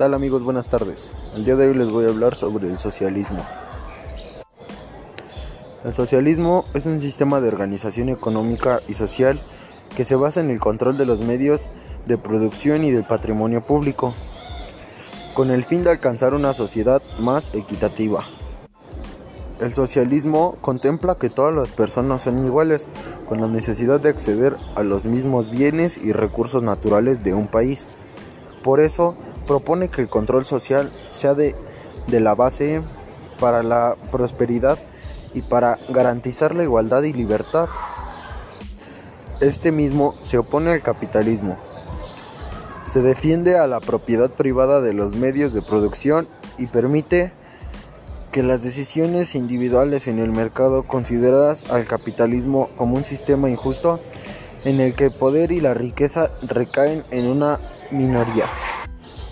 tal amigos? Buenas tardes. El día de hoy les voy a hablar sobre el socialismo. El socialismo es un sistema de organización económica y social que se basa en el control de los medios de producción y del patrimonio público, con el fin de alcanzar una sociedad más equitativa. El socialismo contempla que todas las personas son iguales, con la necesidad de acceder a los mismos bienes y recursos naturales de un país. Por eso, propone que el control social sea de, de la base para la prosperidad y para garantizar la igualdad y libertad. Este mismo se opone al capitalismo. Se defiende a la propiedad privada de los medios de producción y permite que las decisiones individuales en el mercado consideradas al capitalismo como un sistema injusto en el que el poder y la riqueza recaen en una minoría.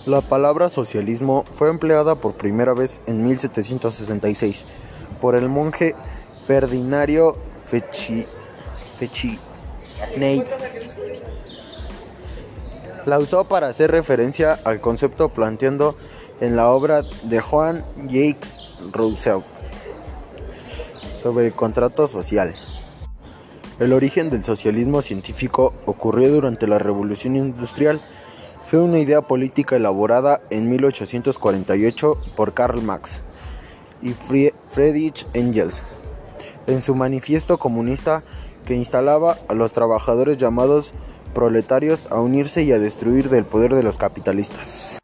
La palabra socialismo fue empleada por primera vez en 1766 por el monje Ferdinario Fechi, Fechiney. La usó para hacer referencia al concepto planteando en la obra de Juan Jacques Rousseau sobre contrato social. El origen del socialismo científico ocurrió durante la Revolución Industrial fue una idea política elaborada en 1848 por Karl Marx y Friedrich Engels en su manifiesto comunista que instalaba a los trabajadores llamados proletarios a unirse y a destruir del poder de los capitalistas.